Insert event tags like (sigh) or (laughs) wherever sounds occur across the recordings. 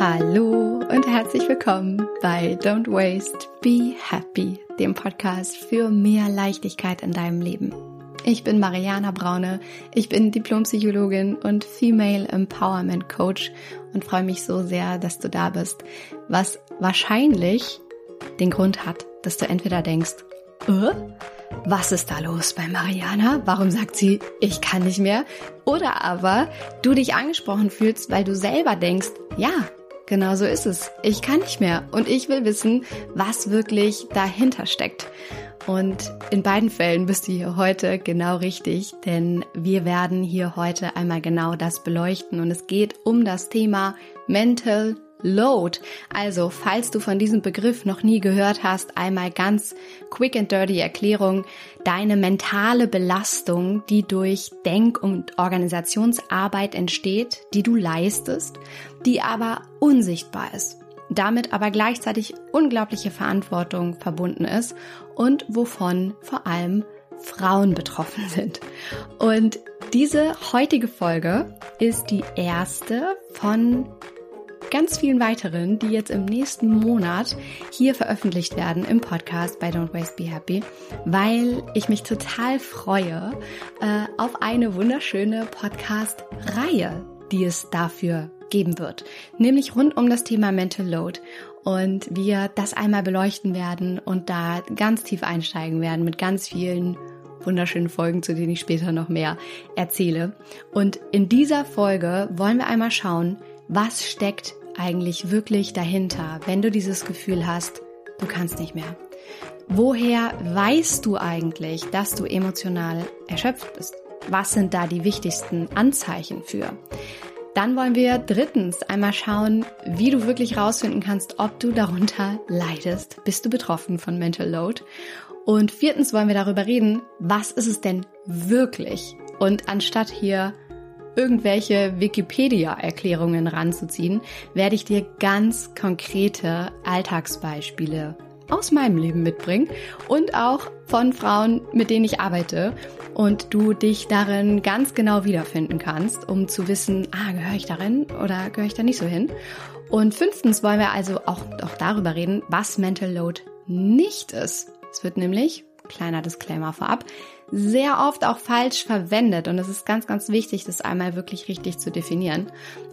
Hallo und herzlich willkommen bei Don't Waste, Be Happy, dem Podcast für mehr Leichtigkeit in deinem Leben. Ich bin Mariana Braune, ich bin Diplompsychologin und Female Empowerment Coach und freue mich so sehr, dass du da bist, was wahrscheinlich den Grund hat, dass du entweder denkst, äh, was ist da los bei Mariana? Warum sagt sie, ich kann nicht mehr? Oder aber du dich angesprochen fühlst, weil du selber denkst, ja, Genau so ist es. Ich kann nicht mehr und ich will wissen, was wirklich dahinter steckt. Und in beiden Fällen bist du hier heute genau richtig, denn wir werden hier heute einmal genau das beleuchten und es geht um das Thema Mental Load. Also, falls du von diesem Begriff noch nie gehört hast, einmal ganz quick and dirty Erklärung. Deine mentale Belastung, die durch Denk- und Organisationsarbeit entsteht, die du leistest, die aber unsichtbar ist damit aber gleichzeitig unglaubliche Verantwortung verbunden ist und wovon vor allem Frauen betroffen sind. Und diese heutige Folge ist die erste von ganz vielen weiteren, die jetzt im nächsten Monat hier veröffentlicht werden im Podcast bei Don't Waste Be Happy, weil ich mich total freue äh, auf eine wunderschöne Podcast-Reihe, die es dafür geben wird, nämlich rund um das Thema Mental Load und wir das einmal beleuchten werden und da ganz tief einsteigen werden mit ganz vielen wunderschönen Folgen, zu denen ich später noch mehr erzähle. Und in dieser Folge wollen wir einmal schauen, was steckt eigentlich wirklich dahinter, wenn du dieses Gefühl hast, du kannst nicht mehr? Woher weißt du eigentlich, dass du emotional erschöpft bist? Was sind da die wichtigsten Anzeichen für? Dann wollen wir drittens einmal schauen, wie du wirklich rausfinden kannst, ob du darunter leidest. Bist du betroffen von Mental Load? Und viertens wollen wir darüber reden, was ist es denn wirklich? Und anstatt hier irgendwelche Wikipedia-Erklärungen ranzuziehen, werde ich dir ganz konkrete Alltagsbeispiele aus meinem Leben mitbringen und auch von Frauen, mit denen ich arbeite und du dich darin ganz genau wiederfinden kannst, um zu wissen, ah, gehöre ich darin oder gehöre ich da nicht so hin? Und fünftens wollen wir also auch, auch darüber reden, was Mental Load nicht ist. Es wird nämlich, kleiner Disclaimer vorab, sehr oft auch falsch verwendet und es ist ganz, ganz wichtig, das einmal wirklich richtig zu definieren.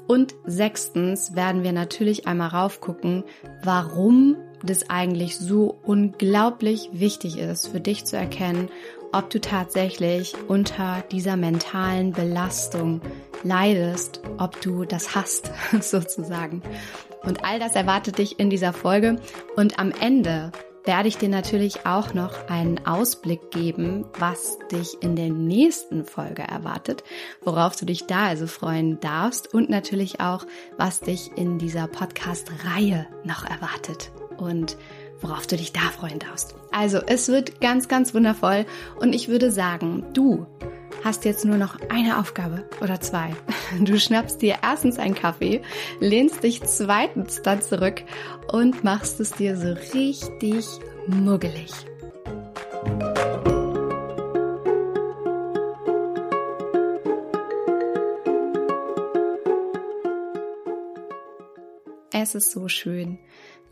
Und sechstens werden wir natürlich einmal raufgucken, warum das eigentlich so unglaublich wichtig ist, für dich zu erkennen, ob du tatsächlich unter dieser mentalen Belastung leidest, ob du das hast, (laughs) sozusagen. Und all das erwartet dich in dieser Folge. Und am Ende werde ich dir natürlich auch noch einen Ausblick geben, was dich in der nächsten Folge erwartet, worauf du dich da also freuen darfst und natürlich auch, was dich in dieser Podcast-Reihe noch erwartet und worauf du dich da freuen darfst. Also, es wird ganz, ganz wundervoll und ich würde sagen, du hast jetzt nur noch eine Aufgabe oder zwei. (laughs) Du schnappst dir erstens einen Kaffee, lehnst dich zweitens dann zurück und machst es dir so richtig muggelig. Es ist so schön,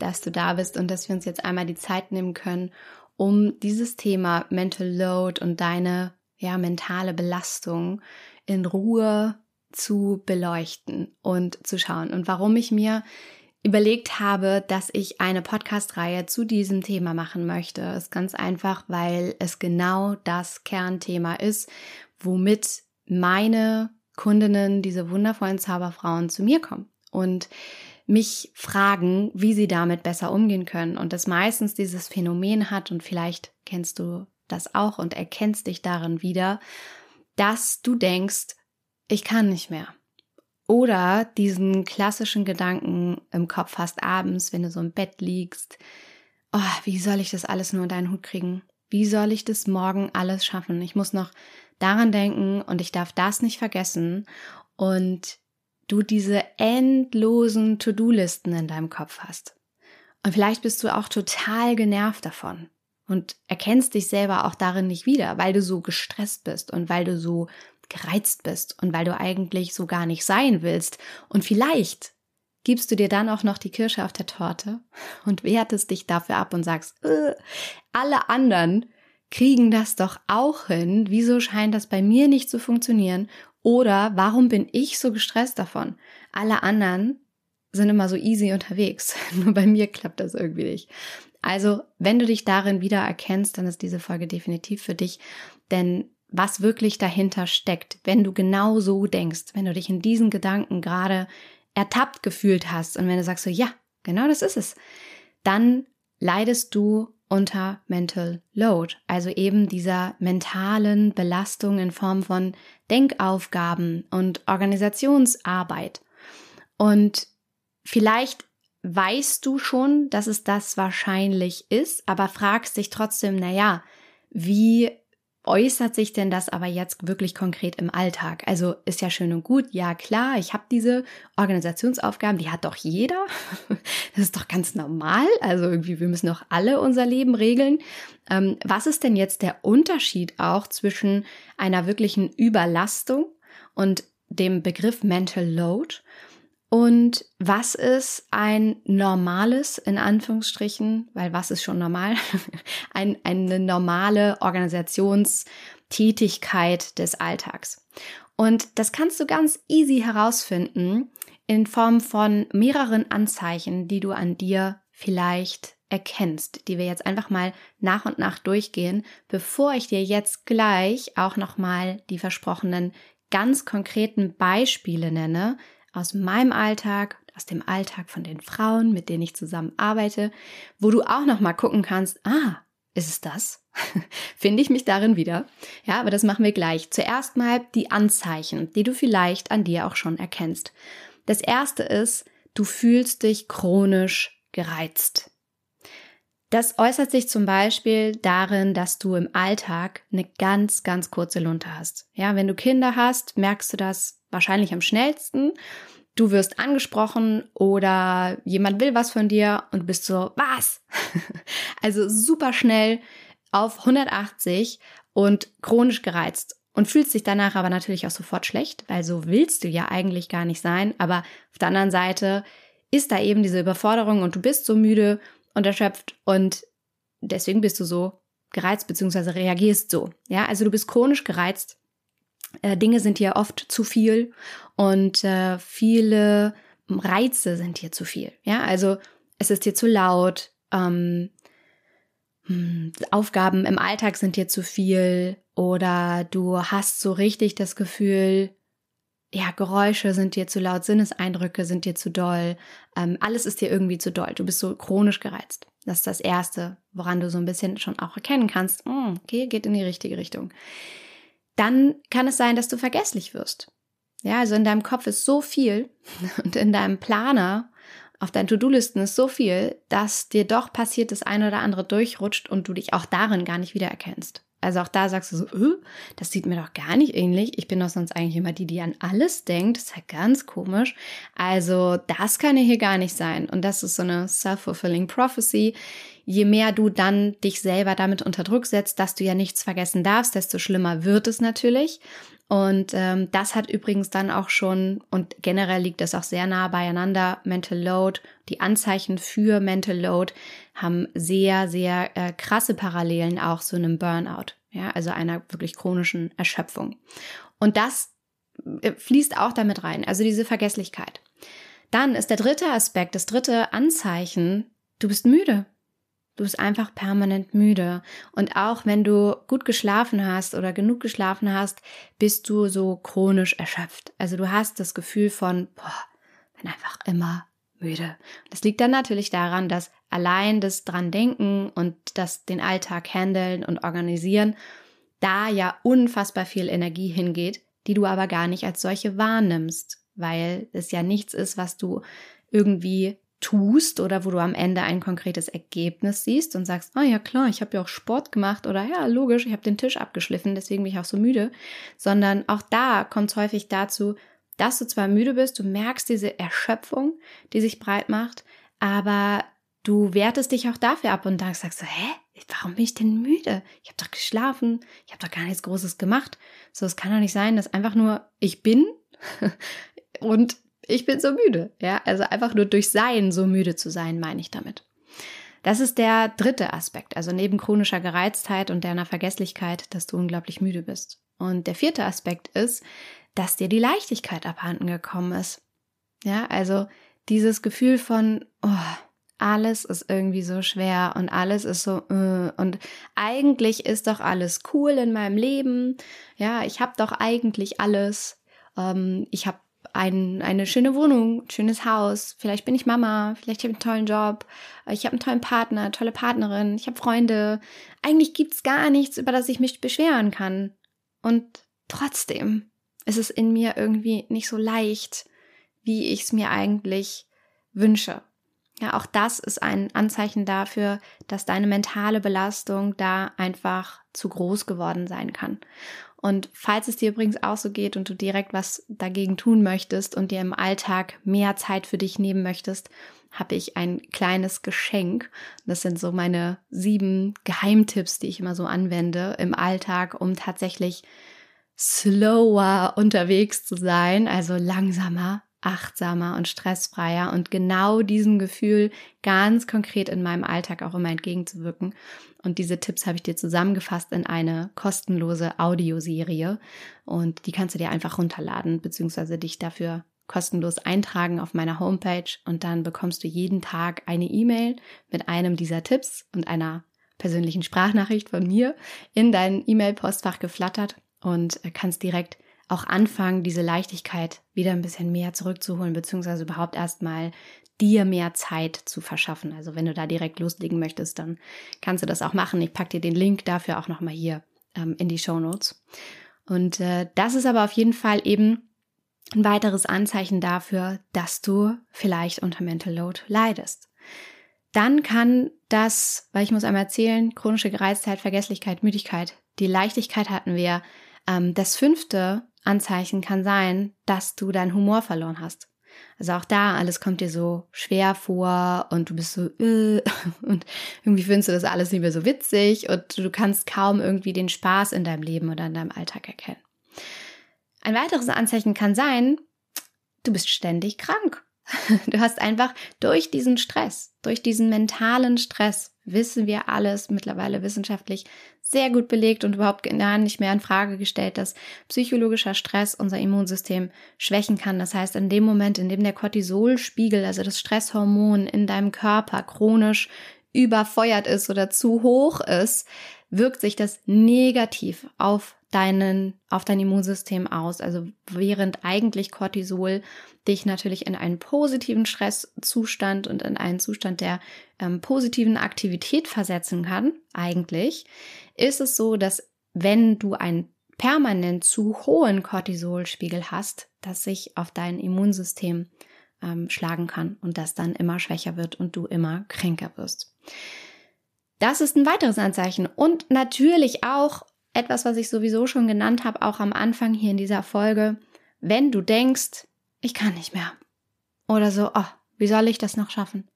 dass du da bist und dass wir uns jetzt einmal die Zeit nehmen können, um dieses Thema Mental Load und deine ja, mentale Belastung in Ruhe zu beleuchten und zu schauen. Und warum ich mir überlegt habe, dass ich eine Podcast-Reihe zu diesem Thema machen möchte, ist ganz einfach, weil es genau das Kernthema ist, womit meine Kundinnen, diese wundervollen Zauberfrauen zu mir kommen und mich fragen, wie sie damit besser umgehen können und das meistens dieses Phänomen hat und vielleicht kennst du das auch und erkennst dich darin wieder, dass du denkst, ich kann nicht mehr. Oder diesen klassischen Gedanken im Kopf hast abends, wenn du so im Bett liegst, oh, wie soll ich das alles nur in deinen Hut kriegen? Wie soll ich das morgen alles schaffen? Ich muss noch daran denken und ich darf das nicht vergessen. Und du diese endlosen To-Do-Listen in deinem Kopf hast. Und vielleicht bist du auch total genervt davon und erkennst dich selber auch darin nicht wieder, weil du so gestresst bist und weil du so gereizt bist und weil du eigentlich so gar nicht sein willst. Und vielleicht gibst du dir dann auch noch die Kirsche auf der Torte und wertest dich dafür ab und sagst, äh, alle anderen kriegen das doch auch hin. Wieso scheint das bei mir nicht zu funktionieren? Oder warum bin ich so gestresst davon? Alle anderen sind immer so easy unterwegs. (laughs) Nur bei mir klappt das irgendwie nicht. Also, wenn du dich darin wieder erkennst, dann ist diese Folge definitiv für dich. Denn was wirklich dahinter steckt, wenn du genau so denkst, wenn du dich in diesen Gedanken gerade ertappt gefühlt hast und wenn du sagst so, ja, genau das ist es, dann leidest du unter Mental Load, also eben dieser mentalen Belastung in Form von Denkaufgaben und Organisationsarbeit. Und vielleicht weißt du schon, dass es das wahrscheinlich ist, aber fragst dich trotzdem, na ja, wie äußert sich denn das aber jetzt wirklich konkret im Alltag? Also ist ja schön und gut, ja klar, ich habe diese Organisationsaufgaben, die hat doch jeder. (laughs) Das ist doch ganz normal. Also irgendwie, wir müssen doch alle unser Leben regeln. Ähm, was ist denn jetzt der Unterschied auch zwischen einer wirklichen Überlastung und dem Begriff Mental Load? Und was ist ein normales, in Anführungsstrichen, weil was ist schon normal, (laughs) ein, eine normale Organisationstätigkeit des Alltags? Und das kannst du ganz easy herausfinden in Form von mehreren Anzeichen, die du an dir vielleicht erkennst, die wir jetzt einfach mal nach und nach durchgehen, bevor ich dir jetzt gleich auch nochmal die versprochenen ganz konkreten Beispiele nenne, aus meinem Alltag, aus dem Alltag von den Frauen, mit denen ich zusammen arbeite, wo du auch noch mal gucken kannst, ah, ist es das? (laughs) Finde ich mich darin wieder? Ja, aber das machen wir gleich. Zuerst mal die Anzeichen, die du vielleicht an dir auch schon erkennst. Das erste ist, du fühlst dich chronisch gereizt. Das äußert sich zum Beispiel darin, dass du im Alltag eine ganz, ganz kurze Lunte hast. Ja, wenn du Kinder hast, merkst du das wahrscheinlich am schnellsten. Du wirst angesprochen oder jemand will was von dir und bist so, was? (laughs) also super schnell auf 180 und chronisch gereizt und fühlst dich danach aber natürlich auch sofort schlecht, weil so willst du ja eigentlich gar nicht sein. Aber auf der anderen Seite ist da eben diese Überforderung und du bist so müde und erschöpft und deswegen bist du so gereizt beziehungsweise reagierst so. Ja, also du bist chronisch gereizt. Äh, Dinge sind dir oft zu viel und äh, viele Reize sind dir zu viel. Ja, also es ist dir zu laut. Ähm, hm, Aufgaben im Alltag sind dir zu viel oder du hast so richtig das Gefühl, ja, Geräusche sind dir zu laut, Sinneseindrücke sind dir zu doll, ähm, alles ist dir irgendwie zu doll. Du bist so chronisch gereizt. Das ist das Erste, woran du so ein bisschen schon auch erkennen kannst, mm, okay, geht in die richtige Richtung. Dann kann es sein, dass du vergesslich wirst. Ja, also in deinem Kopf ist so viel (laughs) und in deinem Planer auf deinen To-Do-Listen ist so viel, dass dir doch passiert, das eine oder andere durchrutscht und du dich auch darin gar nicht wiedererkennst. Also auch da sagst du so, öh, das sieht mir doch gar nicht ähnlich. Ich bin doch sonst eigentlich immer die, die an alles denkt. Das ist ja ganz komisch. Also das kann ja hier gar nicht sein. Und das ist so eine self-fulfilling prophecy. Je mehr du dann dich selber damit unter Druck setzt, dass du ja nichts vergessen darfst, desto schlimmer wird es natürlich. Und ähm, das hat übrigens dann auch schon, und generell liegt das auch sehr nah beieinander, Mental Load, die Anzeichen für Mental Load haben sehr, sehr äh, krasse Parallelen auch zu einem Burnout, ja, also einer wirklich chronischen Erschöpfung. Und das äh, fließt auch damit rein, also diese Vergesslichkeit. Dann ist der dritte Aspekt, das dritte Anzeichen, du bist müde. Du bist einfach permanent müde. Und auch wenn du gut geschlafen hast oder genug geschlafen hast, bist du so chronisch erschöpft. Also du hast das Gefühl von, boah, bin einfach immer müde. Das liegt dann natürlich daran, dass allein das dran denken und das den Alltag handeln und organisieren, da ja unfassbar viel Energie hingeht, die du aber gar nicht als solche wahrnimmst, weil es ja nichts ist, was du irgendwie tust oder wo du am Ende ein konkretes Ergebnis siehst und sagst, ah ja klar, ich habe ja auch Sport gemacht oder ja, logisch, ich habe den Tisch abgeschliffen, deswegen bin ich auch so müde, sondern auch da kommt es häufig dazu, dass du zwar müde bist, du merkst diese Erschöpfung, die sich breit macht, aber du wertest dich auch dafür ab und dann sagst du, hä, warum bin ich denn müde? Ich habe doch geschlafen, ich habe doch gar nichts Großes gemacht. So, es kann doch nicht sein, dass einfach nur ich bin (laughs) und ich bin so müde. Ja, also einfach nur durch Sein so müde zu sein, meine ich damit. Das ist der dritte Aspekt, also neben chronischer Gereiztheit und deiner Vergesslichkeit, dass du unglaublich müde bist. Und der vierte Aspekt ist, dass dir die Leichtigkeit abhanden gekommen ist. Ja, also dieses Gefühl von, oh, alles ist irgendwie so schwer und alles ist so äh, und eigentlich ist doch alles cool in meinem Leben. Ja, ich habe doch eigentlich alles. Ähm, ich habe ein, eine schöne Wohnung, schönes Haus. Vielleicht bin ich Mama, vielleicht habe ich einen tollen Job. Ich habe einen tollen Partner, tolle Partnerin. Ich habe Freunde. Eigentlich gibt's gar nichts, über das ich mich beschweren kann. Und trotzdem ist es in mir irgendwie nicht so leicht, wie ich es mir eigentlich wünsche. Ja, auch das ist ein Anzeichen dafür, dass deine mentale Belastung da einfach zu groß geworden sein kann. Und falls es dir übrigens auch so geht und du direkt was dagegen tun möchtest und dir im Alltag mehr Zeit für dich nehmen möchtest, habe ich ein kleines Geschenk. Das sind so meine sieben Geheimtipps, die ich immer so anwende im Alltag, um tatsächlich slower unterwegs zu sein, also langsamer, achtsamer und stressfreier und genau diesem Gefühl ganz konkret in meinem Alltag auch immer entgegenzuwirken. Und diese Tipps habe ich dir zusammengefasst in eine kostenlose Audioserie und die kannst du dir einfach runterladen beziehungsweise dich dafür kostenlos eintragen auf meiner Homepage und dann bekommst du jeden Tag eine E-Mail mit einem dieser Tipps und einer persönlichen Sprachnachricht von mir in dein E-Mail-Postfach geflattert und kannst direkt auch anfangen, diese Leichtigkeit wieder ein bisschen mehr zurückzuholen, beziehungsweise überhaupt erstmal dir mehr Zeit zu verschaffen. Also wenn du da direkt loslegen möchtest, dann kannst du das auch machen. Ich packe dir den Link dafür auch nochmal hier ähm, in die Show Notes. Und äh, das ist aber auf jeden Fall eben ein weiteres Anzeichen dafür, dass du vielleicht unter Mental Load leidest. Dann kann das, weil ich muss einmal erzählen, chronische Gereiztheit, Vergesslichkeit, Müdigkeit, die Leichtigkeit hatten wir. Ähm, das fünfte Anzeichen kann sein, dass du deinen Humor verloren hast. Also auch da, alles kommt dir so schwer vor und du bist so äh, (laughs) und irgendwie findest du das alles nicht mehr so witzig und du kannst kaum irgendwie den Spaß in deinem Leben oder in deinem Alltag erkennen. Ein weiteres Anzeichen kann sein, du bist ständig krank. (laughs) Du hast einfach durch diesen Stress, durch diesen mentalen Stress, wissen wir alles mittlerweile wissenschaftlich sehr gut belegt und überhaupt gar nicht mehr in Frage gestellt, dass psychologischer Stress unser Immunsystem schwächen kann. Das heißt, in dem Moment, in dem der Cortisolspiegel, also das Stresshormon in deinem Körper chronisch überfeuert ist oder zu hoch ist, wirkt sich das negativ auf deinen, auf dein Immunsystem aus. Also während eigentlich Cortisol dich natürlich in einen positiven Stresszustand und in einen Zustand der ähm, positiven Aktivität versetzen kann, eigentlich, ist es so, dass wenn du einen permanent zu hohen Cortisolspiegel hast, dass sich auf dein Immunsystem ähm, schlagen kann und das dann immer schwächer wird und du immer kränker wirst. Das ist ein weiteres Anzeichen und natürlich auch etwas, was ich sowieso schon genannt habe, auch am Anfang hier in dieser Folge, wenn du denkst, ich kann nicht mehr. Oder so, oh, wie soll ich das noch schaffen?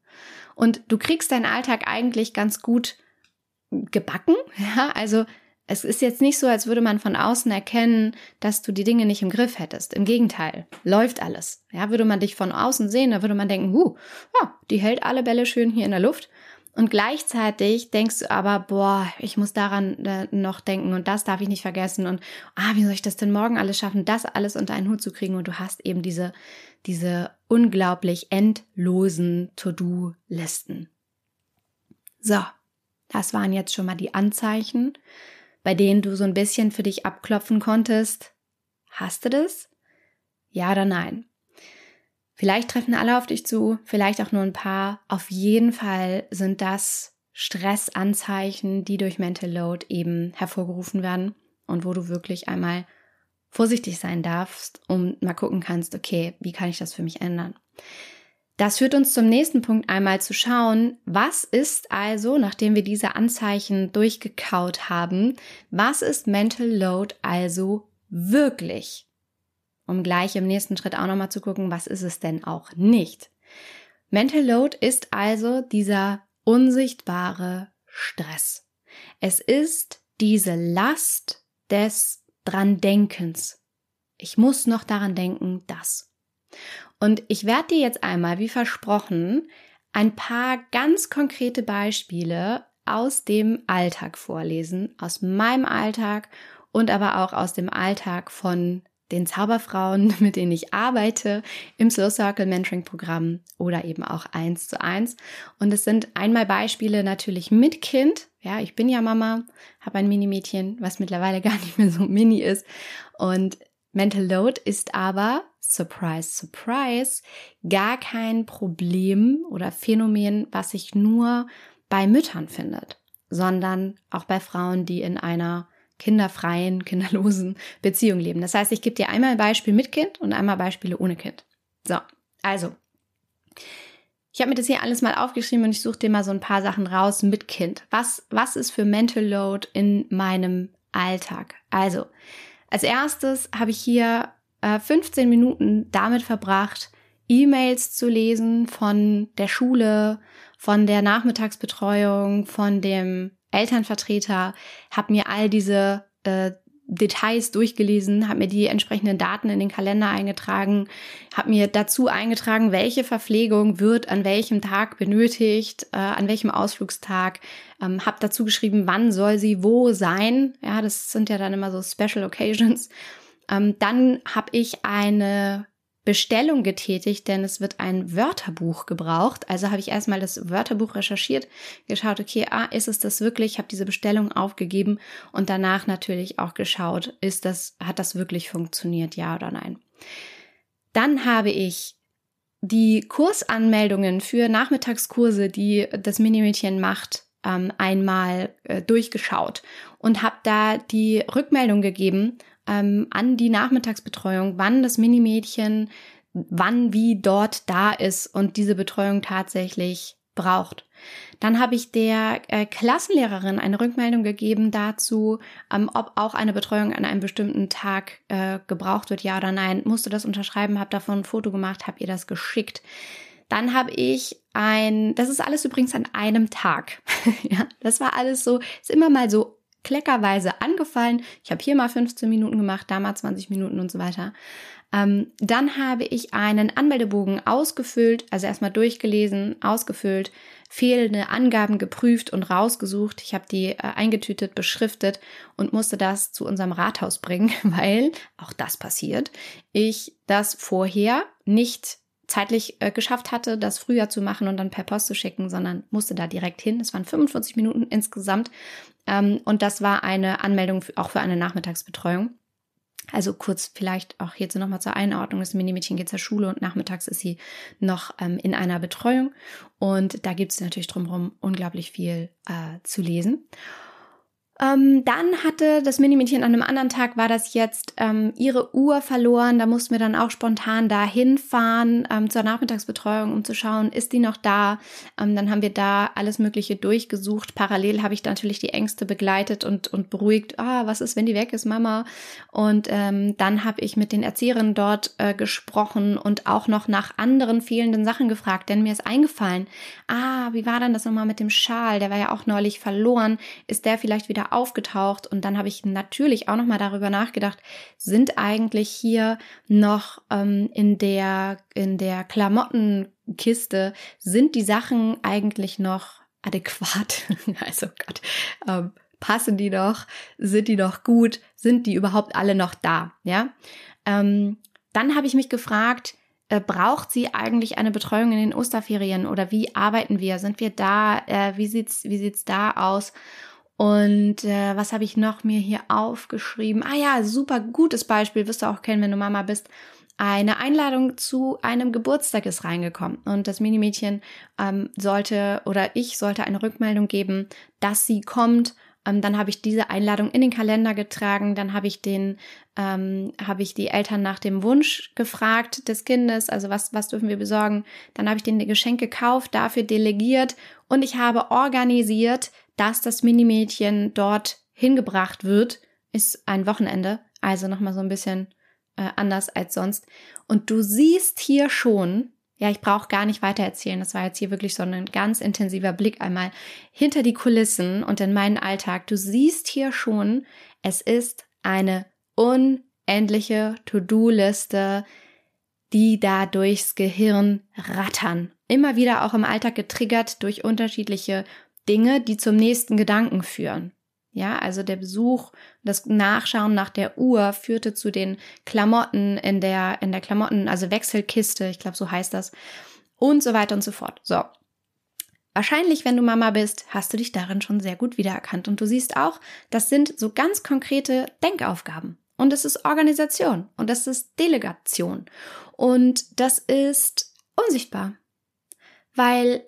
Und du kriegst deinen Alltag eigentlich ganz gut gebacken, (laughs) ja, also es ist jetzt nicht so, als würde man von außen erkennen, dass du die Dinge nicht im Griff hättest. Im Gegenteil, läuft alles. Ja, würde man dich von außen sehen, da würde man denken, huh, ja, die hält alle Bälle schön hier in der Luft. Und gleichzeitig denkst du aber, boah, ich muss daran äh, noch denken und das darf ich nicht vergessen und ah, wie soll ich das denn morgen alles schaffen, das alles unter einen Hut zu kriegen und du hast eben diese, diese unglaublich endlosen To-Do-Listen. So, das waren jetzt schon mal die Anzeichen, bei denen du so ein bisschen für dich abklopfen konntest. Hast du das? Ja oder nein? Vielleicht treffen alle auf dich zu, vielleicht auch nur ein paar. Auf jeden Fall sind das Stressanzeichen, die durch Mental Load eben hervorgerufen werden und wo du wirklich einmal vorsichtig sein darfst, um mal gucken kannst, okay, wie kann ich das für mich ändern? Das führt uns zum nächsten Punkt einmal zu schauen, was ist also, nachdem wir diese Anzeichen durchgekaut haben, was ist Mental Load also wirklich? Um gleich im nächsten Schritt auch nochmal zu gucken, was ist es denn auch nicht. Mental Load ist also dieser unsichtbare Stress. Es ist diese Last des dran Denkens. Ich muss noch daran denken, dass. Und ich werde dir jetzt einmal, wie versprochen, ein paar ganz konkrete Beispiele aus dem Alltag vorlesen, aus meinem Alltag und aber auch aus dem Alltag von den Zauberfrauen, (laughs) mit denen ich arbeite, im Slow Circle Mentoring Programm oder eben auch eins zu eins. Und es sind einmal Beispiele natürlich mit Kind. Ja, ich bin ja Mama, habe ein Mini-Mädchen, was mittlerweile (laughs) gar nicht mehr so mini ist. Und Mental Load ist aber, surprise, surprise, gar kein Problem oder Phänomen, was sich nur bei Müttern findet, sondern auch bei Frauen, die in einer kinderfreien, kinderlosen Beziehung leben. Das heißt, ich gebe dir einmal ein Beispiel mit Kind und einmal Beispiele ohne Kind. So, also. Ich habe mir das hier alles mal aufgeschrieben und ich suche dir mal so ein paar Sachen raus mit Kind. Was, was ist für Mental Load in meinem Alltag? Also, als erstes habe ich hier äh, 15 Minuten damit verbracht, E-Mails zu lesen von der Schule, von der Nachmittagsbetreuung, von dem Elternvertreter, habe mir all diese äh, Details durchgelesen, habe mir die entsprechenden Daten in den Kalender eingetragen, habe mir dazu eingetragen, welche Verpflegung wird an welchem Tag benötigt, äh, an welchem Ausflugstag, ähm, habe dazu geschrieben, wann soll sie wo sein. Ja, das sind ja dann immer so Special Occasions. Ähm, dann habe ich eine Bestellung getätigt, denn es wird ein Wörterbuch gebraucht. Also habe ich erstmal das Wörterbuch recherchiert, geschaut, okay, ah, ist es das wirklich? Ich habe diese Bestellung aufgegeben und danach natürlich auch geschaut, ist das, hat das wirklich funktioniert, ja oder nein? Dann habe ich die Kursanmeldungen für Nachmittagskurse, die das Minimädchen macht, ähm, einmal äh, durchgeschaut und habe da die Rückmeldung gegeben, ähm, an die Nachmittagsbetreuung, wann das Minimädchen wann wie dort da ist und diese Betreuung tatsächlich braucht. Dann habe ich der äh, Klassenlehrerin eine Rückmeldung gegeben dazu, ähm, ob auch eine Betreuung an einem bestimmten Tag äh, gebraucht wird, ja oder nein. Musste das unterschreiben, habe davon ein Foto gemacht, habe ihr das geschickt. Dann habe ich ein, das ist alles übrigens an einem Tag. (laughs) ja, das war alles so, ist immer mal so kleckerweise angefallen. Ich habe hier mal 15 Minuten gemacht, da mal 20 Minuten und so weiter. Ähm, dann habe ich einen Anmeldebogen ausgefüllt, also erstmal durchgelesen, ausgefüllt, fehlende Angaben geprüft und rausgesucht. Ich habe die äh, eingetütet, beschriftet und musste das zu unserem Rathaus bringen, (laughs) weil auch das passiert. Ich das vorher nicht zeitlich äh, geschafft hatte, das früher zu machen und dann per Post zu schicken, sondern musste da direkt hin. Es waren 45 Minuten insgesamt ähm, und das war eine Anmeldung für, auch für eine Nachmittagsbetreuung. Also kurz vielleicht auch hierzu nochmal zur Einordnung. Das Minimädchen geht zur Schule und nachmittags ist sie noch ähm, in einer Betreuung. Und da gibt es natürlich drumherum unglaublich viel äh, zu lesen. Ähm, dann hatte das Minimädchen an einem anderen Tag, war das jetzt ähm, ihre Uhr verloren. Da mussten wir dann auch spontan dahin fahren ähm, zur Nachmittagsbetreuung, um zu schauen, ist die noch da. Ähm, dann haben wir da alles Mögliche durchgesucht. Parallel habe ich natürlich die Ängste begleitet und, und beruhigt. Ah, was ist, wenn die weg ist, Mama? Und ähm, dann habe ich mit den Erzieherinnen dort äh, gesprochen und auch noch nach anderen fehlenden Sachen gefragt, denn mir ist eingefallen, ah, wie war denn das nochmal mit dem Schal? Der war ja auch neulich verloren. Ist der vielleicht wieder aufgetaucht und dann habe ich natürlich auch noch mal darüber nachgedacht, sind eigentlich hier noch ähm, in der in der Klamottenkiste sind die Sachen eigentlich noch adäquat? (laughs) also Gott, ähm, passen die noch? Sind die noch gut? Sind die überhaupt alle noch da? Ja. Ähm, dann habe ich mich gefragt, äh, braucht sie eigentlich eine Betreuung in den Osterferien oder wie arbeiten wir? Sind wir da? Äh, wie sieht's wie sieht's da aus? Und äh, was habe ich noch mir hier aufgeschrieben? Ah ja, super gutes Beispiel, wirst du auch kennen, wenn du Mama bist. Eine Einladung zu einem Geburtstag ist reingekommen und das Minimädchen ähm, sollte oder ich sollte eine Rückmeldung geben, dass sie kommt. Ähm, dann habe ich diese Einladung in den Kalender getragen. Dann habe ich den, ähm, habe ich die Eltern nach dem Wunsch gefragt des Kindes, also was was dürfen wir besorgen. Dann habe ich den Geschenk gekauft, dafür delegiert und ich habe organisiert, dass das Minimädchen dort hingebracht wird, ist ein Wochenende, also nochmal so ein bisschen äh, anders als sonst. Und du siehst hier schon, ja, ich brauche gar nicht weiter erzählen, das war jetzt hier wirklich so ein ganz intensiver Blick einmal hinter die Kulissen und in meinen Alltag. Du siehst hier schon, es ist eine unendliche To-Do-Liste, die da durchs Gehirn rattern. Immer wieder auch im Alltag getriggert durch unterschiedliche Dinge, die zum nächsten Gedanken führen. Ja, also der Besuch, das Nachschauen nach der Uhr führte zu den Klamotten in der, in der Klamotten, also Wechselkiste, ich glaube, so heißt das, und so weiter und so fort. So. Wahrscheinlich, wenn du Mama bist, hast du dich darin schon sehr gut wiedererkannt. Und du siehst auch, das sind so ganz konkrete Denkaufgaben. Und es ist Organisation und das ist Delegation und das ist unsichtbar. Weil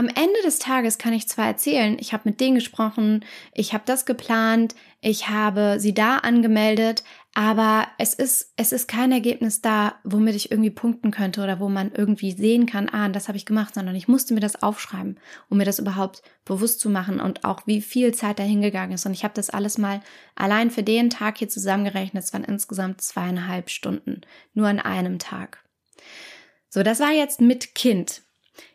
am Ende des Tages kann ich zwar erzählen, ich habe mit denen gesprochen, ich habe das geplant, ich habe sie da angemeldet, aber es ist, es ist kein Ergebnis da, womit ich irgendwie punkten könnte oder wo man irgendwie sehen kann, ah, das habe ich gemacht, sondern ich musste mir das aufschreiben, um mir das überhaupt bewusst zu machen und auch wie viel Zeit dahingegangen ist. Und ich habe das alles mal allein für den Tag hier zusammengerechnet. Es waren insgesamt zweieinhalb Stunden, nur an einem Tag. So, das war jetzt mit Kind.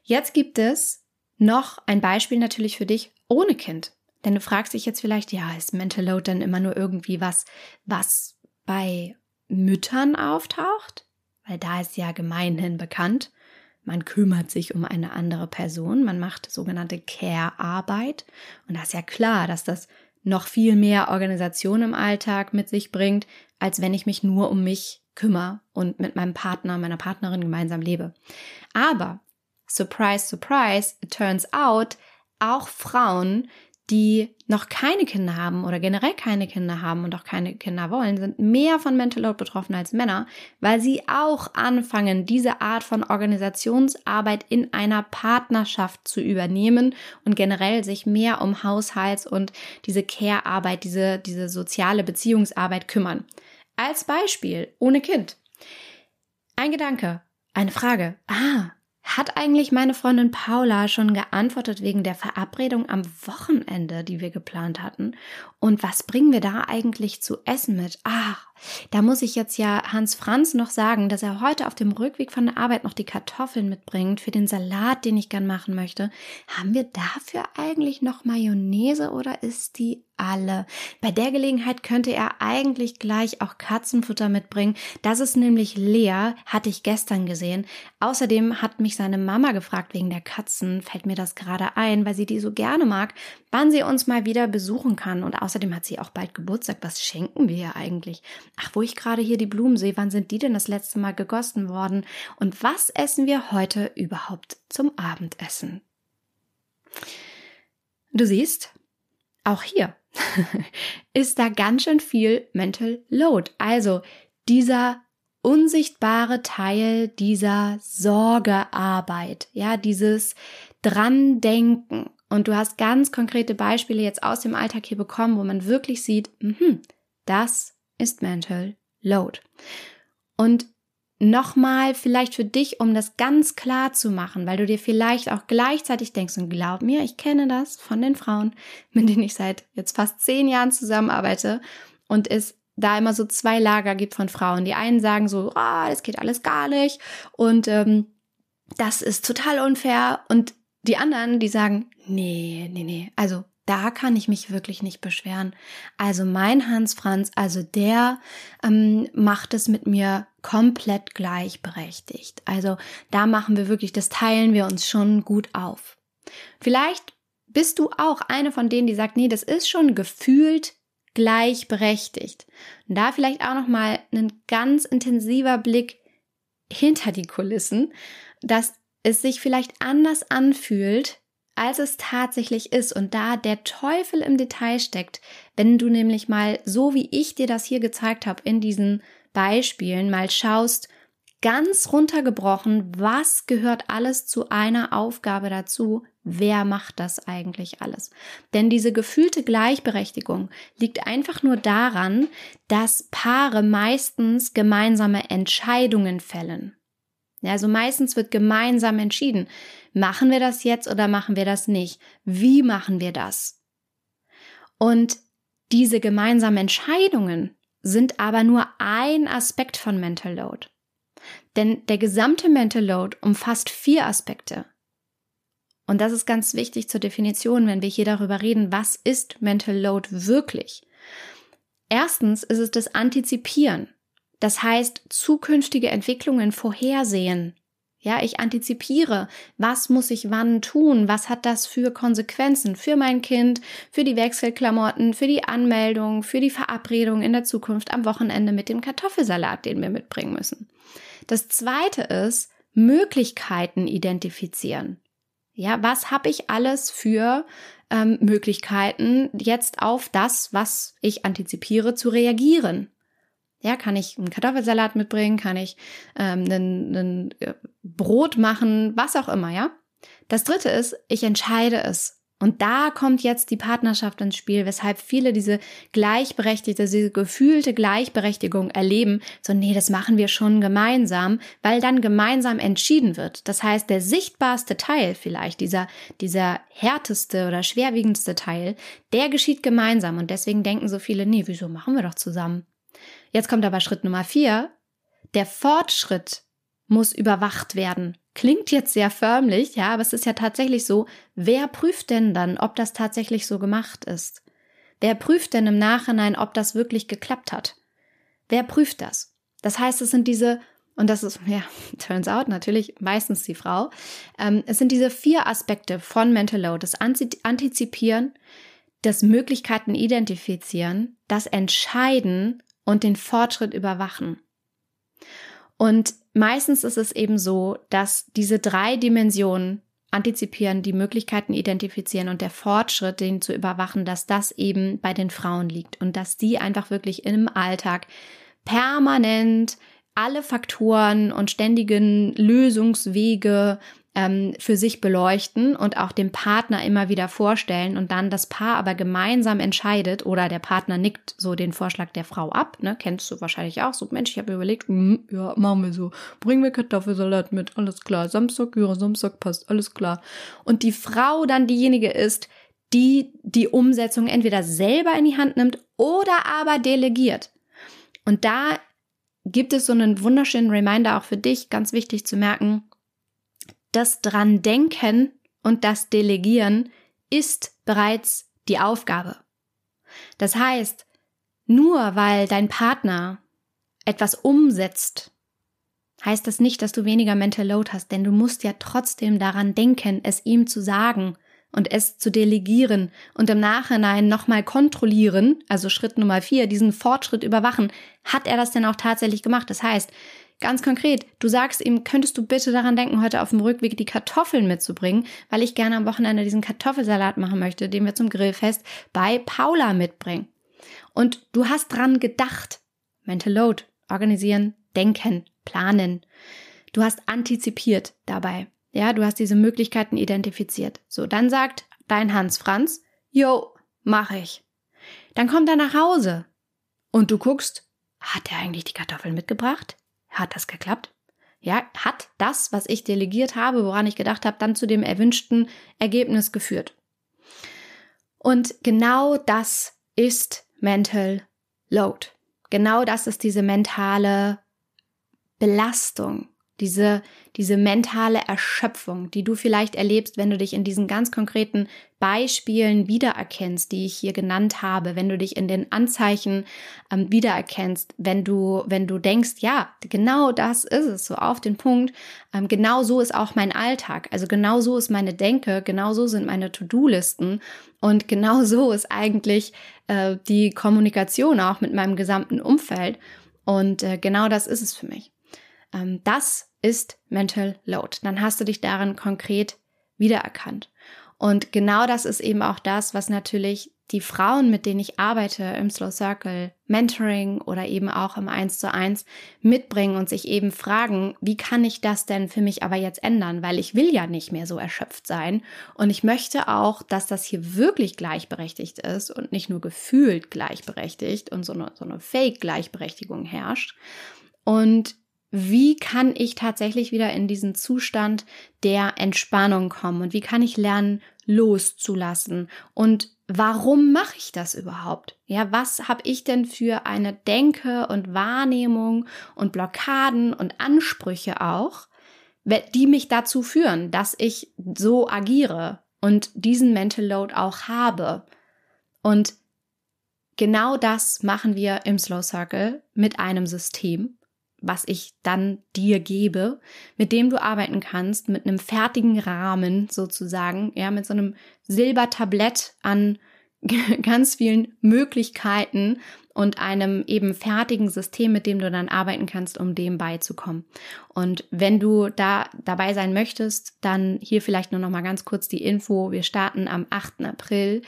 Jetzt gibt es noch ein Beispiel natürlich für dich ohne Kind. Denn du fragst dich jetzt vielleicht, ja, ist Mental Load denn immer nur irgendwie was, was bei Müttern auftaucht? Weil da ist ja gemeinhin bekannt, man kümmert sich um eine andere Person, man macht sogenannte Care-Arbeit. Und da ist ja klar, dass das noch viel mehr Organisation im Alltag mit sich bringt, als wenn ich mich nur um mich kümmere und mit meinem Partner, meiner Partnerin gemeinsam lebe. Aber surprise, surprise, it turns out, auch Frauen, die noch keine Kinder haben oder generell keine Kinder haben und auch keine Kinder wollen, sind mehr von Mental Load betroffen als Männer, weil sie auch anfangen, diese Art von Organisationsarbeit in einer Partnerschaft zu übernehmen und generell sich mehr um Haushalts- und diese Care-Arbeit, diese, diese soziale Beziehungsarbeit kümmern. Als Beispiel, ohne Kind. Ein Gedanke, eine Frage. Ah, hat eigentlich meine Freundin Paula schon geantwortet wegen der Verabredung am Wochenende, die wir geplant hatten? Und was bringen wir da eigentlich zu essen mit? Ach, da muss ich jetzt ja Hans Franz noch sagen, dass er heute auf dem Rückweg von der Arbeit noch die Kartoffeln mitbringt für den Salat, den ich gern machen möchte. Haben wir dafür eigentlich noch Mayonnaise oder ist die alle. Bei der Gelegenheit könnte er eigentlich gleich auch Katzenfutter mitbringen. Das ist nämlich leer, hatte ich gestern gesehen. Außerdem hat mich seine Mama gefragt wegen der Katzen, fällt mir das gerade ein, weil sie die so gerne mag, wann sie uns mal wieder besuchen kann. Und außerdem hat sie auch bald Geburtstag. Was schenken wir ihr eigentlich? Ach, wo ich gerade hier die Blumen sehe, wann sind die denn das letzte Mal gegossen worden? Und was essen wir heute überhaupt zum Abendessen? Du siehst, auch hier (laughs) ist da ganz schön viel Mental Load. Also dieser unsichtbare Teil dieser Sorgearbeit, ja, dieses dran denken. Und du hast ganz konkrete Beispiele jetzt aus dem Alltag hier bekommen, wo man wirklich sieht, mh, das ist Mental Load. Und nochmal vielleicht für dich, um das ganz klar zu machen, weil du dir vielleicht auch gleichzeitig denkst und glaub mir, ich kenne das von den Frauen, mit denen ich seit jetzt fast zehn Jahren zusammenarbeite und es da immer so zwei Lager gibt von Frauen. Die einen sagen so, ah, das geht alles gar nicht. Und ähm, das ist total unfair. Und die anderen, die sagen, nee, nee, nee, also da kann ich mich wirklich nicht beschweren. Also mein Hans Franz, also der ähm, macht es mit mir komplett gleichberechtigt. Also da machen wir wirklich, das teilen wir uns schon gut auf. Vielleicht bist du auch eine von denen, die sagt, nee, das ist schon gefühlt gleichberechtigt. Und da vielleicht auch noch mal ein ganz intensiver Blick hinter die Kulissen, dass es sich vielleicht anders anfühlt, als es tatsächlich ist und da der Teufel im Detail steckt, wenn du nämlich mal so wie ich dir das hier gezeigt habe in diesen Beispielen mal schaust, ganz runtergebrochen, was gehört alles zu einer Aufgabe dazu? Wer macht das eigentlich alles? Denn diese gefühlte Gleichberechtigung liegt einfach nur daran, dass Paare meistens gemeinsame Entscheidungen fällen. Also meistens wird gemeinsam entschieden. Machen wir das jetzt oder machen wir das nicht? Wie machen wir das? Und diese gemeinsamen Entscheidungen sind aber nur ein Aspekt von Mental Load. Denn der gesamte Mental Load umfasst vier Aspekte. Und das ist ganz wichtig zur Definition, wenn wir hier darüber reden, was ist Mental Load wirklich? Erstens ist es das Antizipieren. Das heißt, zukünftige Entwicklungen vorhersehen. Ja, ich antizipiere, was muss ich wann tun, was hat das für Konsequenzen für mein Kind, für die Wechselklamotten, für die Anmeldung, für die Verabredung in der Zukunft am Wochenende mit dem Kartoffelsalat, den wir mitbringen müssen. Das zweite ist, Möglichkeiten identifizieren. Ja, was habe ich alles für ähm, Möglichkeiten, jetzt auf das, was ich antizipiere, zu reagieren? Ja, kann ich einen Kartoffelsalat mitbringen? Kann ich ähm, einen äh, Brot machen? Was auch immer, ja? Das dritte ist, ich entscheide es. Und da kommt jetzt die Partnerschaft ins Spiel, weshalb viele diese gleichberechtigte, diese gefühlte Gleichberechtigung erleben. So, nee, das machen wir schon gemeinsam, weil dann gemeinsam entschieden wird. Das heißt, der sichtbarste Teil vielleicht, dieser, dieser härteste oder schwerwiegendste Teil, der geschieht gemeinsam. Und deswegen denken so viele, nee, wieso machen wir doch zusammen? Jetzt kommt aber Schritt Nummer vier. Der Fortschritt muss überwacht werden. Klingt jetzt sehr förmlich, ja, aber es ist ja tatsächlich so. Wer prüft denn dann, ob das tatsächlich so gemacht ist? Wer prüft denn im Nachhinein, ob das wirklich geklappt hat? Wer prüft das? Das heißt, es sind diese, und das ist, (laughs) ja, turns out natürlich meistens die Frau, ähm, es sind diese vier Aspekte von Mental Load. Das Antizipieren, das Möglichkeiten identifizieren, das Entscheiden und den Fortschritt überwachen. Und meistens ist es eben so, dass diese drei Dimensionen antizipieren, die Möglichkeiten identifizieren und der Fortschritt, den zu überwachen, dass das eben bei den Frauen liegt und dass die einfach wirklich im Alltag permanent alle Faktoren und ständigen Lösungswege ähm, für sich beleuchten und auch dem Partner immer wieder vorstellen und dann das Paar aber gemeinsam entscheidet oder der Partner nickt so den Vorschlag der Frau ab, ne? Kennst du wahrscheinlich auch. So, Mensch, ich habe überlegt, mm, ja, machen wir so. Bringen wir Kartoffelsalat mit, alles klar. Samstag, ja, Samstag passt, alles klar. Und die Frau dann diejenige ist, die die Umsetzung entweder selber in die Hand nimmt oder aber delegiert. Und da gibt es so einen wunderschönen Reminder auch für dich, ganz wichtig zu merken, das dran denken und das Delegieren ist bereits die Aufgabe. Das heißt, nur weil dein Partner etwas umsetzt, heißt das nicht, dass du weniger Mental Load hast, denn du musst ja trotzdem daran denken, es ihm zu sagen und es zu delegieren und im Nachhinein nochmal kontrollieren, also Schritt Nummer vier, diesen Fortschritt überwachen. Hat er das denn auch tatsächlich gemacht? Das heißt, Ganz konkret, du sagst ihm, könntest du bitte daran denken, heute auf dem Rückweg die Kartoffeln mitzubringen, weil ich gerne am Wochenende diesen Kartoffelsalat machen möchte, den wir zum Grillfest bei Paula mitbringen. Und du hast dran gedacht. Mental Load, organisieren, denken, planen. Du hast antizipiert dabei. Ja, du hast diese Möglichkeiten identifiziert. So, dann sagt dein Hans Franz, yo, mach ich. Dann kommt er nach Hause und du guckst, hat er eigentlich die Kartoffeln mitgebracht? Hat das geklappt? Ja, hat das, was ich delegiert habe, woran ich gedacht habe, dann zu dem erwünschten Ergebnis geführt? Und genau das ist Mental Load. Genau das ist diese mentale Belastung, diese, diese mentale Erschöpfung, die du vielleicht erlebst, wenn du dich in diesen ganz konkreten Beispielen wiedererkennst, die ich hier genannt habe, wenn du dich in den Anzeichen ähm, wiedererkennst, wenn du, wenn du denkst, ja, genau das ist es, so auf den Punkt, ähm, genau so ist auch mein Alltag, also genau so ist meine Denke, genau so sind meine To-Do-Listen und genau so ist eigentlich äh, die Kommunikation auch mit meinem gesamten Umfeld und äh, genau das ist es für mich. Ähm, das ist Mental Load. Dann hast du dich darin konkret wiedererkannt. Und genau das ist eben auch das, was natürlich die Frauen, mit denen ich arbeite im Slow Circle Mentoring oder eben auch im 1 zu 1 mitbringen und sich eben fragen, wie kann ich das denn für mich aber jetzt ändern? Weil ich will ja nicht mehr so erschöpft sein und ich möchte auch, dass das hier wirklich gleichberechtigt ist und nicht nur gefühlt gleichberechtigt und so eine, so eine Fake-Gleichberechtigung herrscht. Und wie kann ich tatsächlich wieder in diesen Zustand der Entspannung kommen und wie kann ich lernen, loszulassen und warum mache ich das überhaupt? Ja, was habe ich denn für eine Denke und Wahrnehmung und Blockaden und Ansprüche auch, die mich dazu führen, dass ich so agiere und diesen Mental Load auch habe? Und genau das machen wir im Slow Circle mit einem System, was ich dann dir gebe, mit dem du arbeiten kannst, mit einem fertigen Rahmen sozusagen, ja, mit so einem Silbertablett an (laughs) ganz vielen Möglichkeiten und einem eben fertigen System, mit dem du dann arbeiten kannst, um dem beizukommen. Und wenn du da dabei sein möchtest, dann hier vielleicht nur noch mal ganz kurz die Info. Wir starten am 8. April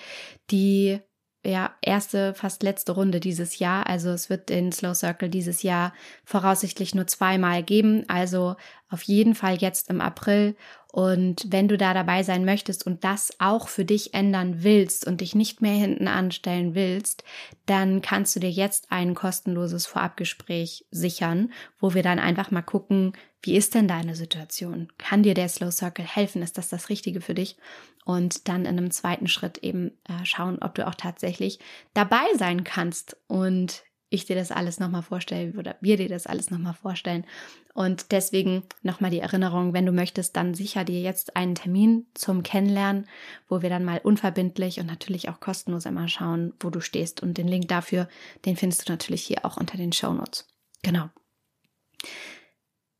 die ja, erste, fast letzte Runde dieses Jahr. Also es wird den Slow Circle dieses Jahr voraussichtlich nur zweimal geben. Also auf jeden Fall jetzt im April. Und wenn du da dabei sein möchtest und das auch für dich ändern willst und dich nicht mehr hinten anstellen willst, dann kannst du dir jetzt ein kostenloses Vorabgespräch sichern, wo wir dann einfach mal gucken, wie ist denn deine Situation? Kann dir der Slow Circle helfen? Ist das das Richtige für dich? Und dann in einem zweiten Schritt eben äh, schauen, ob du auch tatsächlich dabei sein kannst und ich dir das alles nochmal vorstelle oder wir dir das alles nochmal vorstellen. Und deswegen nochmal die Erinnerung, wenn du möchtest, dann sicher dir jetzt einen Termin zum Kennenlernen, wo wir dann mal unverbindlich und natürlich auch kostenlos einmal schauen, wo du stehst. Und den Link dafür, den findest du natürlich hier auch unter den Show Notes. Genau.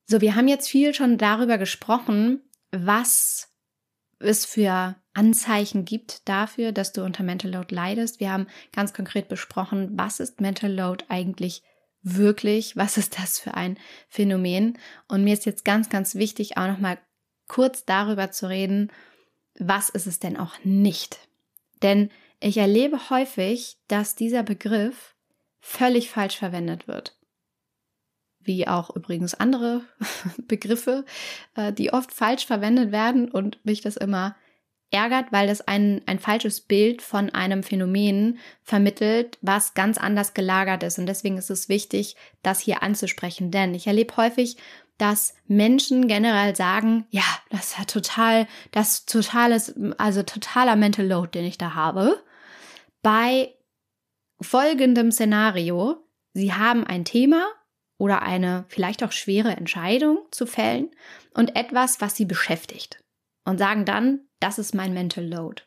So, wir haben jetzt viel schon darüber gesprochen, was es für Anzeichen gibt dafür, dass du unter Mental Load leidest. Wir haben ganz konkret besprochen, was ist Mental Load eigentlich wirklich? Was ist das für ein Phänomen? Und mir ist jetzt ganz, ganz wichtig, auch nochmal kurz darüber zu reden, was ist es denn auch nicht? Denn ich erlebe häufig, dass dieser Begriff völlig falsch verwendet wird. Wie auch übrigens andere (laughs) Begriffe, äh, die oft falsch verwendet werden und mich das immer ärgert, weil das ein, ein falsches Bild von einem Phänomen vermittelt, was ganz anders gelagert ist. Und deswegen ist es wichtig, das hier anzusprechen. Denn ich erlebe häufig, dass Menschen generell sagen, ja, das ist ja total, das totales, also totaler Mental Load, den ich da habe. Bei folgendem Szenario, sie haben ein Thema oder eine vielleicht auch schwere Entscheidung zu fällen und etwas, was sie beschäftigt und sagen dann, das ist mein Mental Load.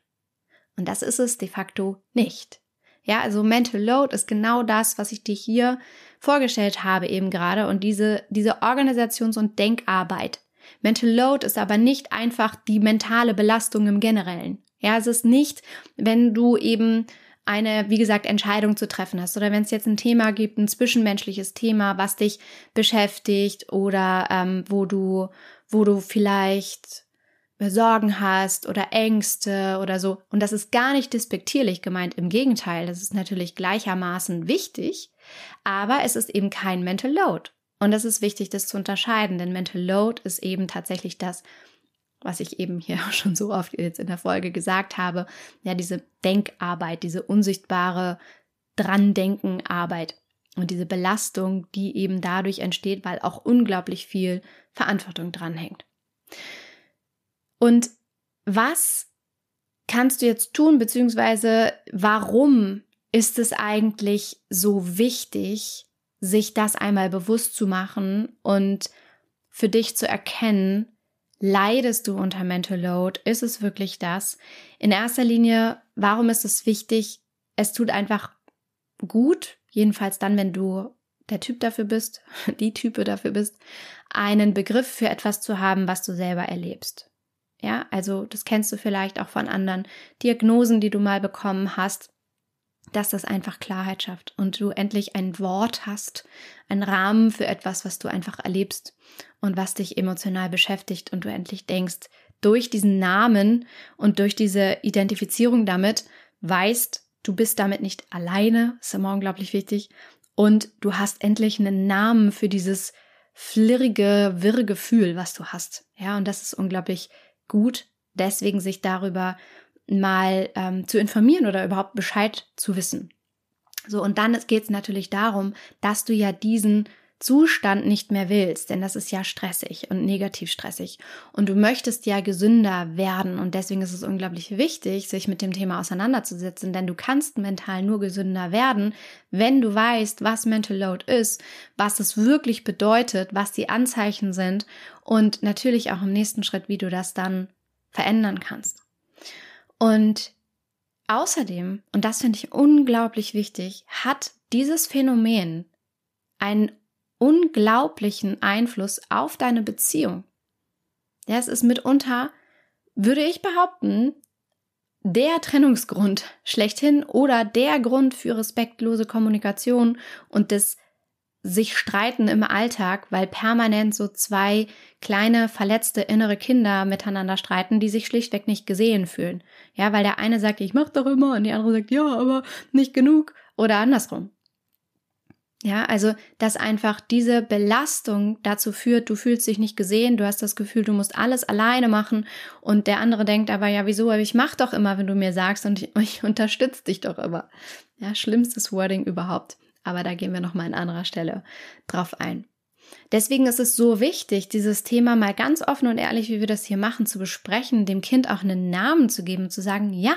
Und das ist es de facto nicht. Ja, also Mental Load ist genau das, was ich dir hier vorgestellt habe eben gerade und diese, diese Organisations- und Denkarbeit. Mental Load ist aber nicht einfach die mentale Belastung im Generellen. Ja, es ist nicht, wenn du eben eine, wie gesagt, Entscheidung zu treffen hast oder wenn es jetzt ein Thema gibt, ein zwischenmenschliches Thema, was dich beschäftigt oder ähm, wo du, wo du vielleicht Sorgen hast oder Ängste oder so. Und das ist gar nicht despektierlich gemeint. Im Gegenteil, das ist natürlich gleichermaßen wichtig, aber es ist eben kein Mental Load. Und das ist wichtig, das zu unterscheiden, denn Mental Load ist eben tatsächlich das, was ich eben hier (laughs) schon so oft jetzt in der Folge gesagt habe, ja, diese Denkarbeit, diese unsichtbare Dran-Denken-Arbeit und diese Belastung, die eben dadurch entsteht, weil auch unglaublich viel Verantwortung dranhängt. Und was kannst du jetzt tun, beziehungsweise warum ist es eigentlich so wichtig, sich das einmal bewusst zu machen und für dich zu erkennen, leidest du unter Mental Load? Ist es wirklich das? In erster Linie, warum ist es wichtig? Es tut einfach gut, jedenfalls dann, wenn du der Typ dafür bist, (laughs) die Type dafür bist, einen Begriff für etwas zu haben, was du selber erlebst. Ja, also das kennst du vielleicht auch von anderen Diagnosen, die du mal bekommen hast, dass das einfach Klarheit schafft und du endlich ein Wort hast, einen Rahmen für etwas, was du einfach erlebst und was dich emotional beschäftigt und du endlich denkst, durch diesen Namen und durch diese Identifizierung damit weißt, du bist damit nicht alleine, ist immer unglaublich wichtig und du hast endlich einen Namen für dieses flirrige, wirre Gefühl, was du hast. Ja, und das ist unglaublich gut, deswegen sich darüber mal ähm, zu informieren oder überhaupt Bescheid zu wissen. So, und dann geht es natürlich darum, dass du ja diesen Zustand nicht mehr willst, denn das ist ja stressig und negativ stressig. Und du möchtest ja gesünder werden und deswegen ist es unglaublich wichtig, sich mit dem Thema auseinanderzusetzen, denn du kannst mental nur gesünder werden, wenn du weißt, was Mental Load ist, was es wirklich bedeutet, was die Anzeichen sind und natürlich auch im nächsten Schritt, wie du das dann verändern kannst. Und außerdem, und das finde ich unglaublich wichtig, hat dieses Phänomen einen unglaublichen Einfluss auf deine Beziehung. Ja, es ist mitunter, würde ich behaupten, der Trennungsgrund (laughs) schlechthin oder der Grund für respektlose Kommunikation und das sich streiten im Alltag, weil permanent so zwei kleine verletzte innere Kinder miteinander streiten, die sich schlichtweg nicht gesehen fühlen. Ja, weil der eine sagt, ich mach doch immer und die andere sagt, ja, aber nicht genug oder andersrum. Ja, also, dass einfach diese Belastung dazu führt, du fühlst dich nicht gesehen, du hast das Gefühl, du musst alles alleine machen und der andere denkt aber, ja, wieso, ich mach doch immer, wenn du mir sagst und ich, (laughs) ich unterstütze dich doch immer. Ja, schlimmstes Wording überhaupt. Aber da gehen wir nochmal an anderer Stelle drauf ein. Deswegen ist es so wichtig, dieses Thema mal ganz offen und ehrlich, wie wir das hier machen, zu besprechen, dem Kind auch einen Namen zu geben und zu sagen, ja,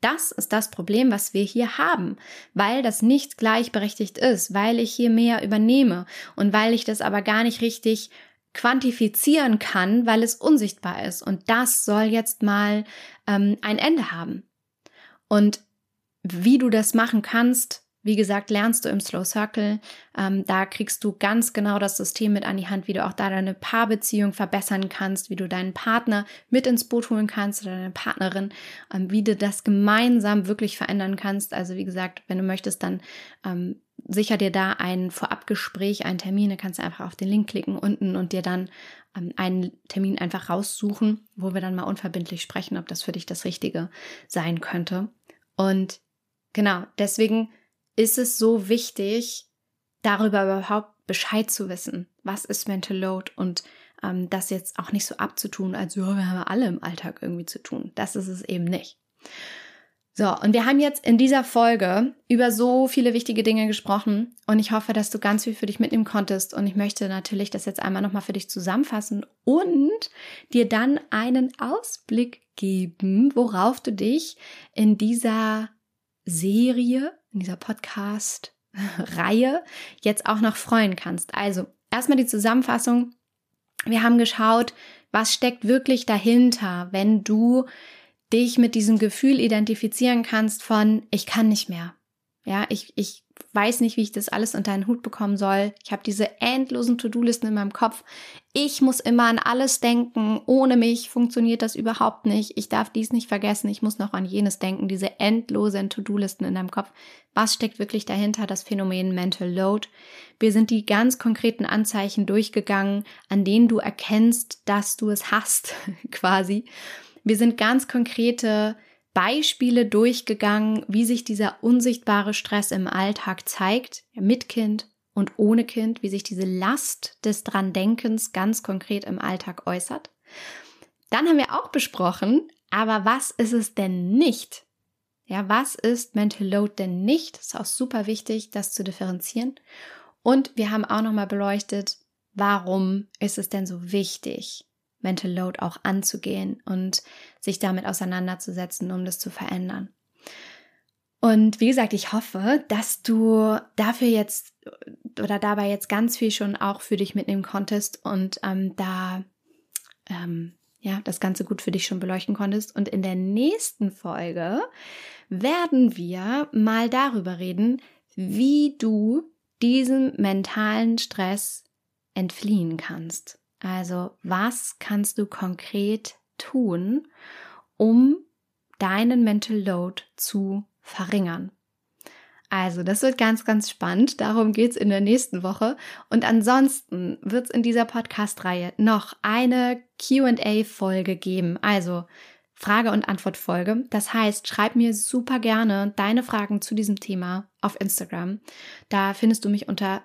das ist das Problem, was wir hier haben, weil das nicht gleichberechtigt ist, weil ich hier mehr übernehme und weil ich das aber gar nicht richtig quantifizieren kann, weil es unsichtbar ist. Und das soll jetzt mal ähm, ein Ende haben. Und wie du das machen kannst, wie gesagt, lernst du im Slow Circle. Ähm, da kriegst du ganz genau das System mit an die Hand, wie du auch da deine Paarbeziehung verbessern kannst, wie du deinen Partner mit ins Boot holen kannst oder deine Partnerin, ähm, wie du das gemeinsam wirklich verändern kannst. Also wie gesagt, wenn du möchtest, dann ähm, sicher dir da ein Vorabgespräch, einen Termin, dann kannst du einfach auf den Link klicken unten und dir dann ähm, einen Termin einfach raussuchen, wo wir dann mal unverbindlich sprechen, ob das für dich das Richtige sein könnte. Und genau, deswegen ist es so wichtig, darüber überhaupt Bescheid zu wissen. Was ist Mental Load und ähm, das jetzt auch nicht so abzutun, als ja, wir haben alle im Alltag irgendwie zu tun. Das ist es eben nicht. So, und wir haben jetzt in dieser Folge über so viele wichtige Dinge gesprochen und ich hoffe, dass du ganz viel für dich mitnehmen konntest und ich möchte natürlich das jetzt einmal nochmal für dich zusammenfassen und dir dann einen Ausblick geben, worauf du dich in dieser Serie in dieser Podcast-Reihe jetzt auch noch freuen kannst. Also erstmal die Zusammenfassung. Wir haben geschaut, was steckt wirklich dahinter, wenn du dich mit diesem Gefühl identifizieren kannst von ich kann nicht mehr. Ja, ich, ich weiß nicht, wie ich das alles unter einen Hut bekommen soll. Ich habe diese endlosen To-Do-Listen in meinem Kopf. Ich muss immer an alles denken. Ohne mich funktioniert das überhaupt nicht. Ich darf dies nicht vergessen. Ich muss noch an jenes denken. Diese endlosen To-Do-Listen in deinem Kopf. Was steckt wirklich dahinter? Das Phänomen Mental Load. Wir sind die ganz konkreten Anzeichen durchgegangen, an denen du erkennst, dass du es hast, (laughs) quasi. Wir sind ganz konkrete Beispiele durchgegangen, wie sich dieser unsichtbare Stress im Alltag zeigt, mit Kind und ohne Kind, wie sich diese Last des Dran-Denkens ganz konkret im Alltag äußert. Dann haben wir auch besprochen, aber was ist es denn nicht? Ja, was ist Mental Load denn nicht? Ist auch super wichtig, das zu differenzieren. Und wir haben auch nochmal beleuchtet, warum ist es denn so wichtig, Mental Load auch anzugehen und sich damit auseinanderzusetzen, um das zu verändern. Und wie gesagt, ich hoffe, dass du dafür jetzt oder dabei jetzt ganz viel schon auch für dich mitnehmen konntest und ähm, da ähm, ja das Ganze gut für dich schon beleuchten konntest. Und in der nächsten Folge werden wir mal darüber reden, wie du diesem mentalen Stress entfliehen kannst. Also was kannst du konkret tun, um deinen Mental Load zu verringern? Also, das wird ganz, ganz spannend. Darum geht's in der nächsten Woche. Und ansonsten wird's in dieser Podcast-Reihe noch eine QA-Folge geben. Also Frage- und Antwort-Folge. Das heißt, schreib mir super gerne deine Fragen zu diesem Thema auf Instagram. Da findest du mich unter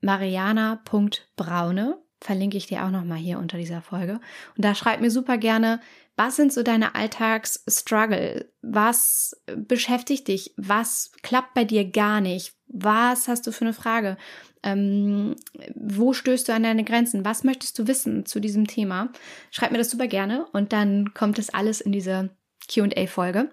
mariana.braune verlinke ich dir auch nochmal hier unter dieser Folge. Und da schreib mir super gerne, was sind so deine Alltagsstruggle? Was beschäftigt dich? Was klappt bei dir gar nicht? Was hast du für eine Frage? Ähm, wo stößt du an deine Grenzen? Was möchtest du wissen zu diesem Thema? Schreib mir das super gerne und dann kommt das alles in diese QA-Folge.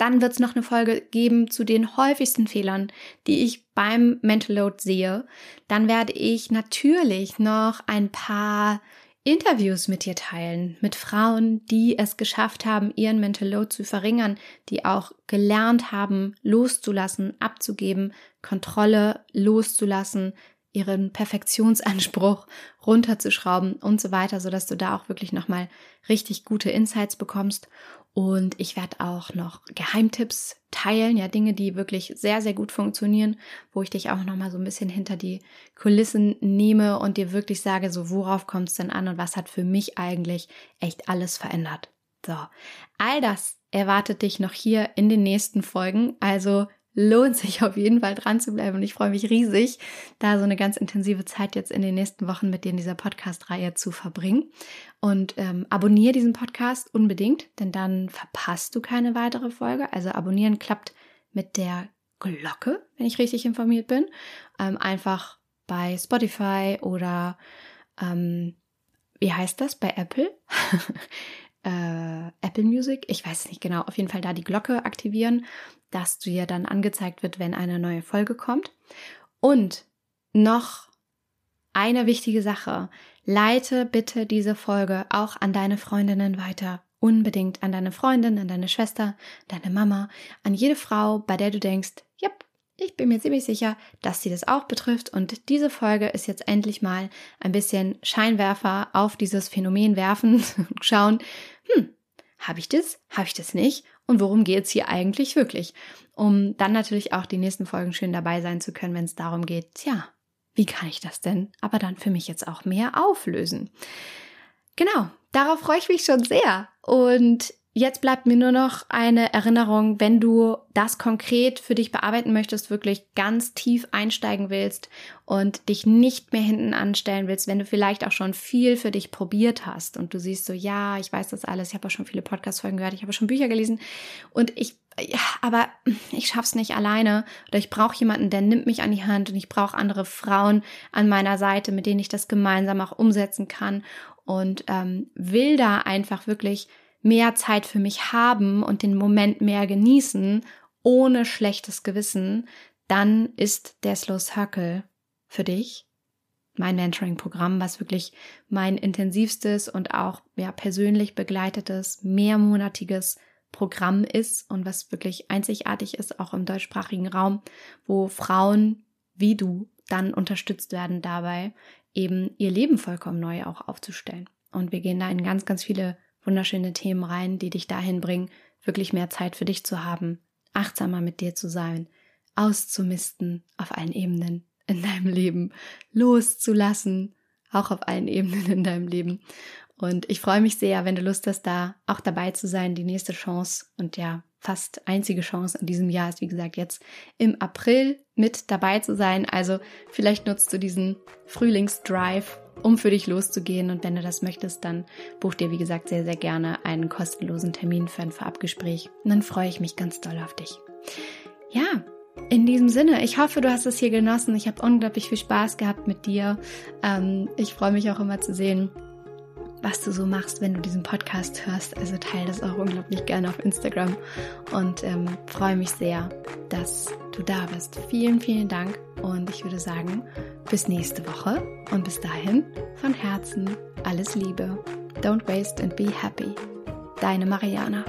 Dann wird es noch eine Folge geben zu den häufigsten Fehlern, die ich beim Mental Load sehe. Dann werde ich natürlich noch ein paar Interviews mit dir teilen, mit Frauen, die es geschafft haben, ihren Mental Load zu verringern, die auch gelernt haben, loszulassen, abzugeben, Kontrolle loszulassen, ihren Perfektionsanspruch (laughs) runterzuschrauben und so weiter, so dass du da auch wirklich nochmal richtig gute Insights bekommst. Und ich werde auch noch Geheimtipps teilen, ja, Dinge, die wirklich sehr, sehr gut funktionieren, wo ich dich auch nochmal so ein bisschen hinter die Kulissen nehme und dir wirklich sage, so worauf kommt es denn an und was hat für mich eigentlich echt alles verändert. So, all das erwartet dich noch hier in den nächsten Folgen. Also lohnt sich auf jeden Fall dran zu bleiben und ich freue mich riesig, da so eine ganz intensive Zeit jetzt in den nächsten Wochen mit dir in dieser Podcast-Reihe zu verbringen. Und ähm, abonniere diesen Podcast unbedingt, denn dann verpasst du keine weitere Folge. Also abonnieren klappt mit der Glocke, wenn ich richtig informiert bin. Ähm, einfach bei Spotify oder ähm, wie heißt das bei Apple? (laughs) äh, Apple Music, ich weiß nicht genau, auf jeden Fall da die Glocke aktivieren, dass dir dann angezeigt wird, wenn eine neue Folge kommt. Und noch eine wichtige Sache, leite bitte diese Folge auch an deine Freundinnen weiter. Unbedingt an deine Freundin, an deine Schwester, deine Mama, an jede Frau, bei der du denkst, yep, ich bin mir ziemlich sicher, dass sie das auch betrifft und diese Folge ist jetzt endlich mal ein bisschen Scheinwerfer auf dieses Phänomen werfen (laughs) und schauen, hm, habe ich das? Habe ich das nicht? Und worum geht es hier eigentlich wirklich? Um dann natürlich auch die nächsten Folgen schön dabei sein zu können, wenn es darum geht, tja, wie kann ich das denn aber dann für mich jetzt auch mehr auflösen? Genau, darauf freue ich mich schon sehr. Und Jetzt bleibt mir nur noch eine Erinnerung, wenn du das konkret für dich bearbeiten möchtest, wirklich ganz tief einsteigen willst und dich nicht mehr hinten anstellen willst, wenn du vielleicht auch schon viel für dich probiert hast und du siehst so, ja, ich weiß das alles, ich habe auch schon viele Podcast-Folgen gehört, ich habe schon Bücher gelesen und ich, ja, aber ich schaff's nicht alleine oder ich brauche jemanden, der nimmt mich an die Hand und ich brauche andere Frauen an meiner Seite, mit denen ich das gemeinsam auch umsetzen kann und ähm, will da einfach wirklich mehr Zeit für mich haben und den Moment mehr genießen, ohne schlechtes Gewissen, dann ist der Slow Circle für dich mein Mentoring-Programm, was wirklich mein intensivstes und auch ja, persönlich begleitetes, mehrmonatiges Programm ist und was wirklich einzigartig ist, auch im deutschsprachigen Raum, wo Frauen wie du dann unterstützt werden dabei, eben ihr Leben vollkommen neu auch aufzustellen. Und wir gehen da in ganz, ganz viele wunderschöne Themen rein, die dich dahin bringen, wirklich mehr Zeit für dich zu haben, achtsamer mit dir zu sein, auszumisten auf allen Ebenen in deinem Leben, loszulassen, auch auf allen Ebenen in deinem Leben. Und ich freue mich sehr, wenn du Lust hast, da auch dabei zu sein. Die nächste Chance und ja, fast einzige Chance in diesem Jahr ist, wie gesagt, jetzt im April mit dabei zu sein. Also vielleicht nutzt du diesen Frühlingsdrive um für dich loszugehen. Und wenn du das möchtest, dann buch dir, wie gesagt, sehr, sehr gerne einen kostenlosen Termin für ein Vorabgespräch. Und dann freue ich mich ganz doll auf dich. Ja, in diesem Sinne, ich hoffe, du hast es hier genossen. Ich habe unglaublich viel Spaß gehabt mit dir. Ähm, ich freue mich auch immer zu sehen, was du so machst, wenn du diesen Podcast hörst. Also teile das auch unglaublich gerne auf Instagram und ähm, freue mich sehr, dass du da bist. Vielen, vielen Dank und ich würde sagen, bis nächste Woche und bis dahin von Herzen alles Liebe. Don't waste and be happy. Deine Mariana.